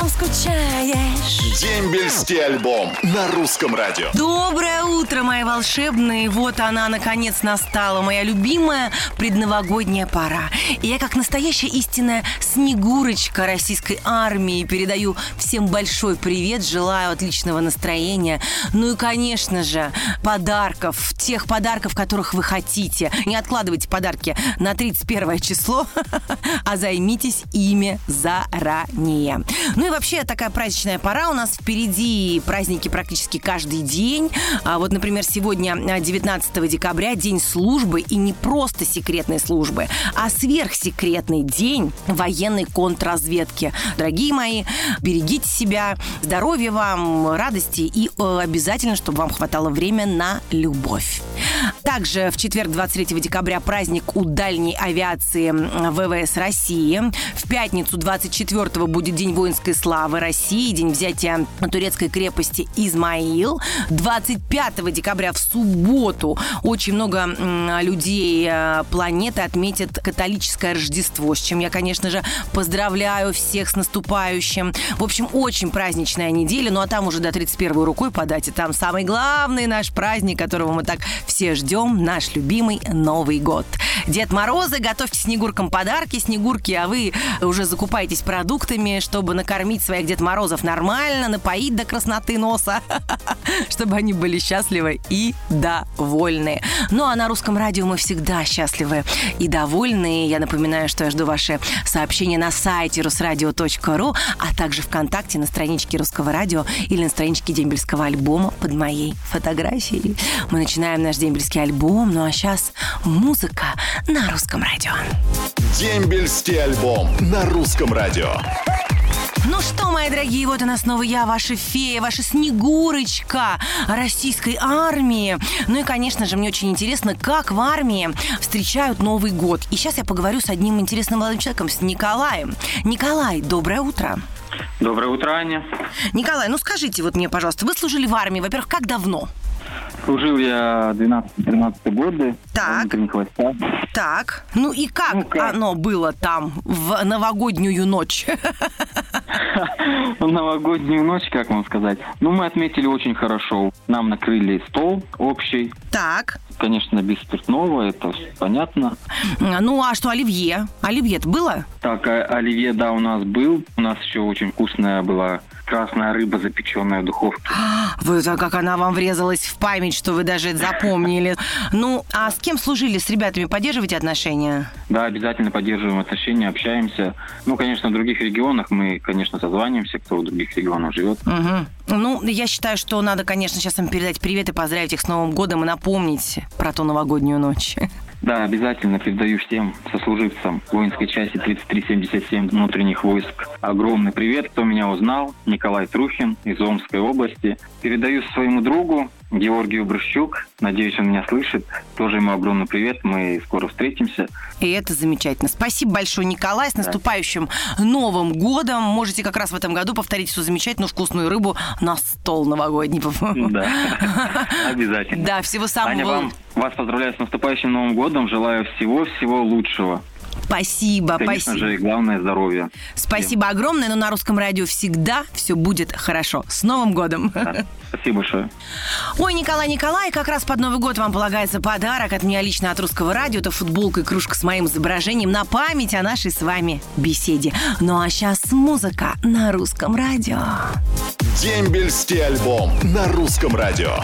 потом скучаешь. Дембельский альбом на русском радио. Доброе утро, мои волшебные. Вот она, наконец, настала. Моя любимая предновогодняя пора. И я, как настоящая истинная снегурочка российской армии, передаю всем большой привет, желаю отличного настроения. Ну и, конечно же, подарков. Тех подарков, которых вы хотите. Не откладывайте подарки на 31 число, а займитесь ими заранее. Ну и вообще такая праздничная пора у нас впереди. Праздники практически каждый день. А вот, например, сегодня 19 а, декабря день службы и не просто секретной службы, а сверхсекретный день военной контрразведки. Дорогие мои, берегите себя, здоровья вам, радости и э, обязательно, чтобы вам хватало время на любовь. Также в четверг, 23 декабря, праздник у дальней авиации ВВС России. В пятницу, 24 будет День воинской славы России, день взятия турецкой крепости Измаил. 25 декабря в субботу очень много людей э, планеты отметят католическое Рождество, с чем я, конечно же, поздравляю всех с наступающим. В общем, очень праздничная неделя, ну а там уже до 31 рукой подать, и там самый главный наш праздник, которого мы так все ждем, наш любимый Новый год. Дед Морозы, готовьте Снегуркам подарки, Снегурки, а вы уже закупаетесь продуктами, чтобы накормить своих Дед Морозов нормально, напоить до красноты носа, чтобы они были счастливы и довольны. Ну а на русском радио мы всегда счастливы и довольны. Я напоминаю, что я жду ваши сообщения на сайте русрадио.ру, а также ВКонтакте на страничке Русского радио или на страничке дембельского альбома под моей фотографией. Мы начинаем наш дембельский альбом, ну а сейчас музыка на русском радио. Дембельский альбом на русском радио. Ну что, мои дорогие, вот она снова я, ваша фея, ваша снегурочка российской армии. Ну и, конечно же, мне очень интересно, как в армии встречают Новый год. И сейчас я поговорю с одним интересным молодым человеком, с Николаем. Николай, доброе утро. Доброе утро, Аня. Николай, ну скажите вот мне, пожалуйста, вы служили в армии, во-первых, как давно? Служил я 12-13 годы. Так. Так. Ну и как, ну, как оно было там в новогоднюю ночь? В новогоднюю ночь, как вам сказать? Ну, мы отметили очень хорошо. Нам накрыли стол общий. Так. Конечно, без спиртного, это понятно. Ну, а что оливье? Оливье было? Так, а оливье, да, у нас был. У нас еще очень вкусная была красная рыба, запеченная в духовке. Вы, как она вам врезалась в память, что вы даже это запомнили. Ну, а с кем служили? С ребятами поддерживаете отношения? Да, обязательно поддерживаем отношения, общаемся. Ну, конечно, в других регионах мы, конечно, созваниваемся, кто в других регионах живет. Угу. Ну, я считаю, что надо, конечно, сейчас им передать привет и поздравить их с Новым годом и напомнить про ту новогоднюю ночь. Да, обязательно передаю всем сослуживцам воинской части 3377 внутренних войск огромный привет, кто меня узнал. Николай Трухин из Омской области. Передаю своему другу Георгию Брущук. Надеюсь, он меня слышит. Тоже ему огромный привет. Мы скоро встретимся. И это замечательно. Спасибо большое, Николай. С наступающим да. Новым годом. Можете как раз в этом году повторить всю замечательную вкусную рыбу на стол новогодний. Да, обязательно. Да, всего самого... Аня, вам, вас поздравляю с наступающим Новым годом. Желаю всего-всего лучшего. Спасибо, Конечно спасибо. же, главное здоровье. Спасибо Всем. огромное, но на русском радио всегда все будет хорошо. С Новым годом! Да. Спасибо большое. Ой, Николай, Николай, как раз под Новый год вам полагается подарок от меня лично от русского радио. Это футболка и кружка с моим изображением на память о нашей с вами беседе. Ну а сейчас музыка на русском радио. Дембельский альбом на русском радио.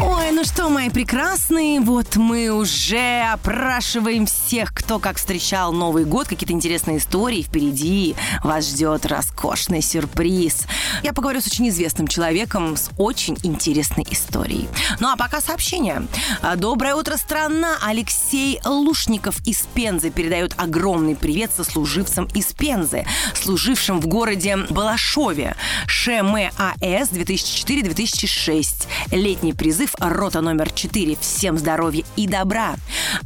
Ой, ну что, мои прекрасные, вот мы уже опрашиваем всех, кто как встречал Новый год, какие-то интересные истории впереди. Вас ждет роскошный сюрприз. Я поговорю с очень известным человеком с очень интересной историей. Ну а пока сообщение. Доброе утро, страна! Алексей Лушников из Пензы передает огромный привет сослуживцам из Пензы, служившим в городе Балашове. ШМАС 2004-2006. Летний призыв Лайф, рота номер 4. Всем здоровья и добра.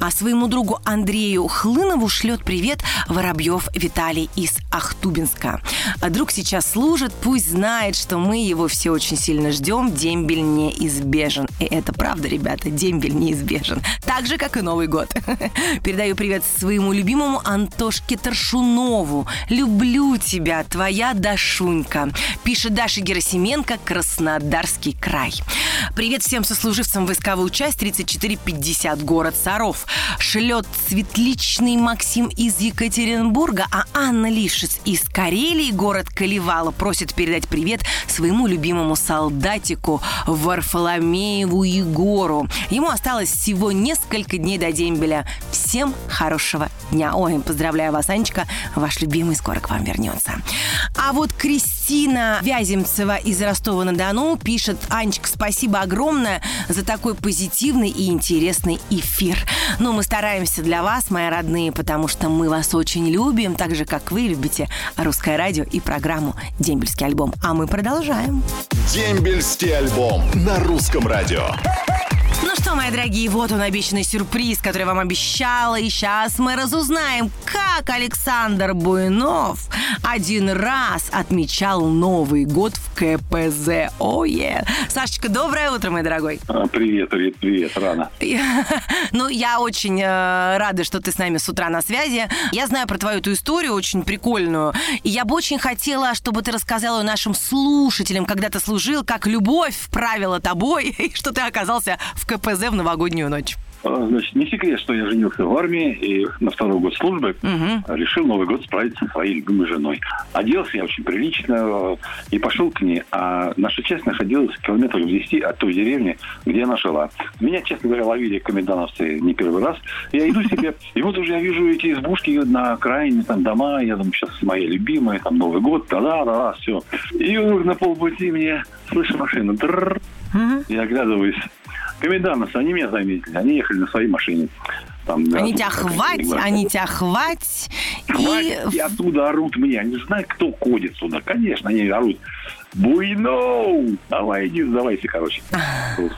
А своему другу Андрею Хлынову шлет привет Воробьев Виталий из Ахтубинска. А Друг сейчас служит, пусть знает, что мы его все очень сильно ждем. Дембель неизбежен. И это правда, ребята, дембель неизбежен. Так же, как и Новый год. Передаю привет своему любимому Антошке Торшунову. Люблю тебя, твоя Дашунька. Пишет Даша Герасименко, Краснодарский край. Привет всем сослуживцам войсковую часть 3450, город Саров. Шлет Светличный Максим из Екатеринбурга, а Анна Лишец из Карелии, город Каливала, просит передать привет своему любимому солдатику Варфоломееву Егору. Ему осталось всего несколько дней до дембеля. Всем хорошего дня. Ой, поздравляю вас, Анечка, ваш любимый скоро к вам вернется. А вот Кристина Вяземцева из Ростова-на-Дону пишет, Анечка, спасибо огромное за такой позитивный и интересный эфир. Ну, мы стараемся для вас, мои родные, потому что мы вас очень любим, так же, как вы любите русское радио и программу «Дембельский альбом». А мы продолжаем. Дембельский альбом на русском радио. Что, мои дорогие, вот он обещанный сюрприз, который вам обещала. И сейчас мы разузнаем, как Александр Буйнов один раз отмечал Новый год в КПЗ. Ое! Сашечка, доброе утро, мой дорогой. А, Привет, привет, привет, рано. Ну, я очень э, рада, что ты с нами с утра на связи. Я знаю про твою эту историю, очень прикольную. И я бы очень хотела, чтобы ты рассказала ее нашим слушателям, когда ты служил, как любовь правила тобой, и что ты оказался в КПЗ в новогоднюю ночь. А, Значит, не секрет, что я женился в армии и на второй год службы решил Новый год справить со своей любимой женой. Оделся я очень прилично э, и пошел к ней. А наша часть находилась километров в 10 от той деревни, где она жила. Меня, честно говоря, ловили комендантовцы не первый раз. Я иду себе, и вот уже я вижу эти избушки на окраине, там дома, я думаю, сейчас моя любимая, там Новый год, да-да-да, все. И на полпути мне слышу машину. Я оглядываюсь. Комендантовцы, они меня заметили. Они ехали на своей машине. Там, да, Они тебя хвать, они тебя хвать. И и оттуда орут мне. Они знают, кто ходит сюда. Конечно, они орут. Буйно! Давай, иди сдавайся, короче.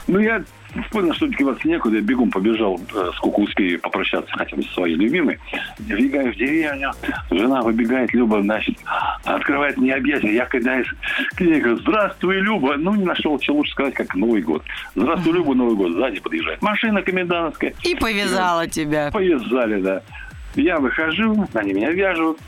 Ну, я понял, что деваться некуда. Я бегом побежал, э, сколько успею попрощаться хотя бы со своей любимой. Вбегаю в деревню. Жена выбегает, Люба, значит, открывает мне объятия. Я когда к ней говорю, здравствуй, Люба. Ну, не нашел, что лучше сказать, как Новый год. Здравствуй, Люба, Новый год. Сзади подъезжает. Машина комендантская. И повязала тебя. Повязали, да. Я выхожу, они меня вяжут,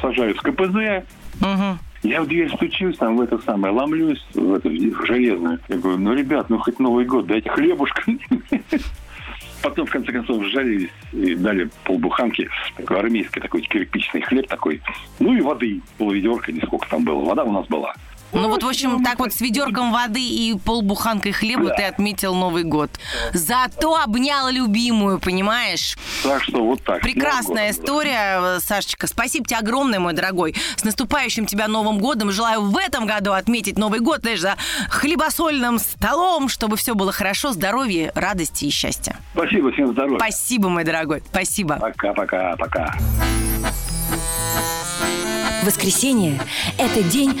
сажают в КПЗ. Мгм. Я в дверь стучусь, там в это самое, ломлюсь, в эту в железную. Я говорю, ну, ребят, ну, хоть Новый год, дайте хлебушка. Потом, в конце концов, сжалились и дали полбуханки, такой армейский такой кирпичный хлеб такой. Ну и воды, полведерка, не сколько там было. Вода у нас была. Ну вот, в общем, так вот с ведерком воды и полбуханкой хлеба Да. ты отметил Новый год. Зато обнял любимую, понимаешь? Так что вот так. Прекрасная Новый год, да. история, э, Сашечка. Спасибо тебе огромное, мой дорогой. С наступающим тебя Новым годом. Желаю в этом году отметить Новый год, знаешь, за хлебосольным столом, чтобы все было хорошо, здоровья, радости и счастья. Спасибо, всем здоровья. Спасибо, мой дорогой. Спасибо. Пока-пока, пока. Воскресенье – это день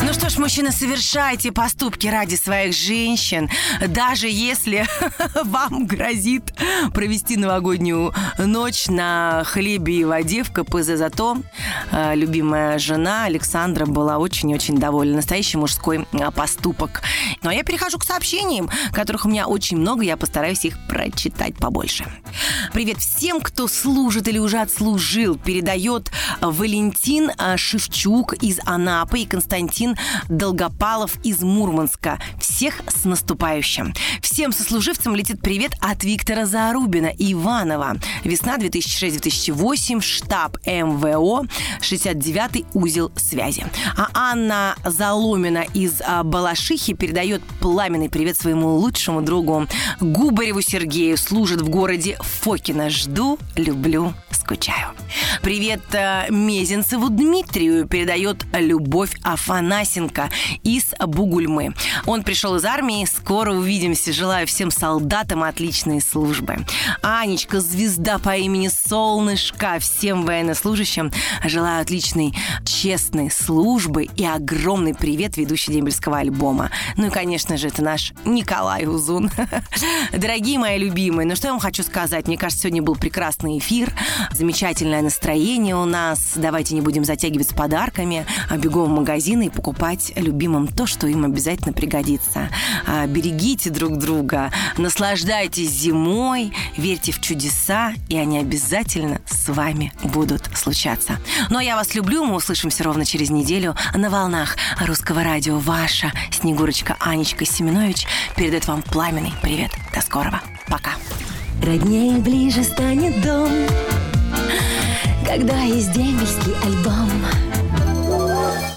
Ну что ж, мужчины, совершайте поступки ради своих женщин, даже если вам грозит провести новогоднюю ночь на хлебе и воде в КПЗ. Зато э, любимая жена Александра была очень-очень довольна. Настоящий мужской э, поступок. Ну а я перехожу к сообщениям, которых у меня очень много, я постараюсь их прочитать побольше. Привет всем, кто служит или уже отслужил. Передает Валентин э, Шевчук из Анапы и Константин Долгопалов из Мурманска. Всех с наступающим. Всем сослуживцам летит привет от Виктора Зарубина Иванова. Весна 2006-2008, штаб МВО, 69-й узел связи. А Анна Заломина из а, Балашихи передает пламенный привет своему лучшему другу Губареву Сергею. Служит в городе Фокино. Жду, люблю, скучаю. Привет э, Мезенцеву Дмитрию передает Любовь Афанасенко из Бугульмы. Он пришел из армии, скоро увидимся. Желаю всем солдатам отличной службы. Анечка, звезда по имени Солнышко, всем военнослужащим желаю отличной, честной службы и огромный привет ведущей дембельского альбома. Ну и, конечно же, это наш Николай Узун. Дорогие мои любимые, ну что я вам хочу сказать? Мне кажется, сегодня был прекрасный эфир, замечательное настроение у нас. Давайте не будем затягивать с подарками, а бегом в магазины и покупать любимым то, что им обязательно пригодится. А, берегите друг друга, наслаждайтесь зимой, верьте в чудеса, и они обязательно с вами будут случаться. Ну а я вас люблю, мы услышимся ровно через неделю на волнах русского радио. Ваша Снегурочка Анечка Семенович передает вам пламенный привет. До скорого. Пока. Роднее ближе станет дом, когда есть дембельский альбом.